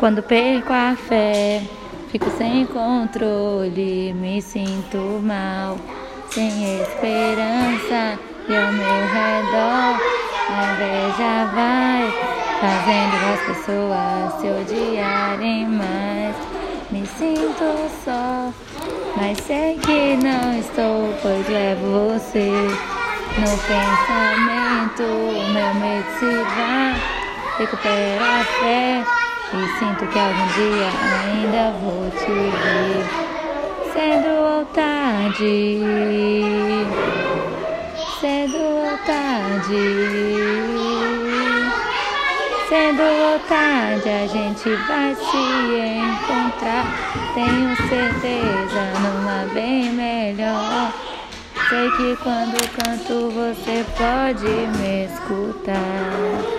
Quando perco a fé, fico sem controle, me sinto mal, sem esperança e ao meu redor a inveja vai fazendo as pessoas se odiarem mais. Me sinto só, mas sei que não estou, pois levo você no pensamento. Meu medo se vai, recupera a fé. E sinto que algum dia ainda vou te ver Cedo ou tarde. Cedo ou tarde. Cedo ou tarde a gente vai se encontrar. Tenho certeza numa bem melhor. Sei que quando canto você pode me escutar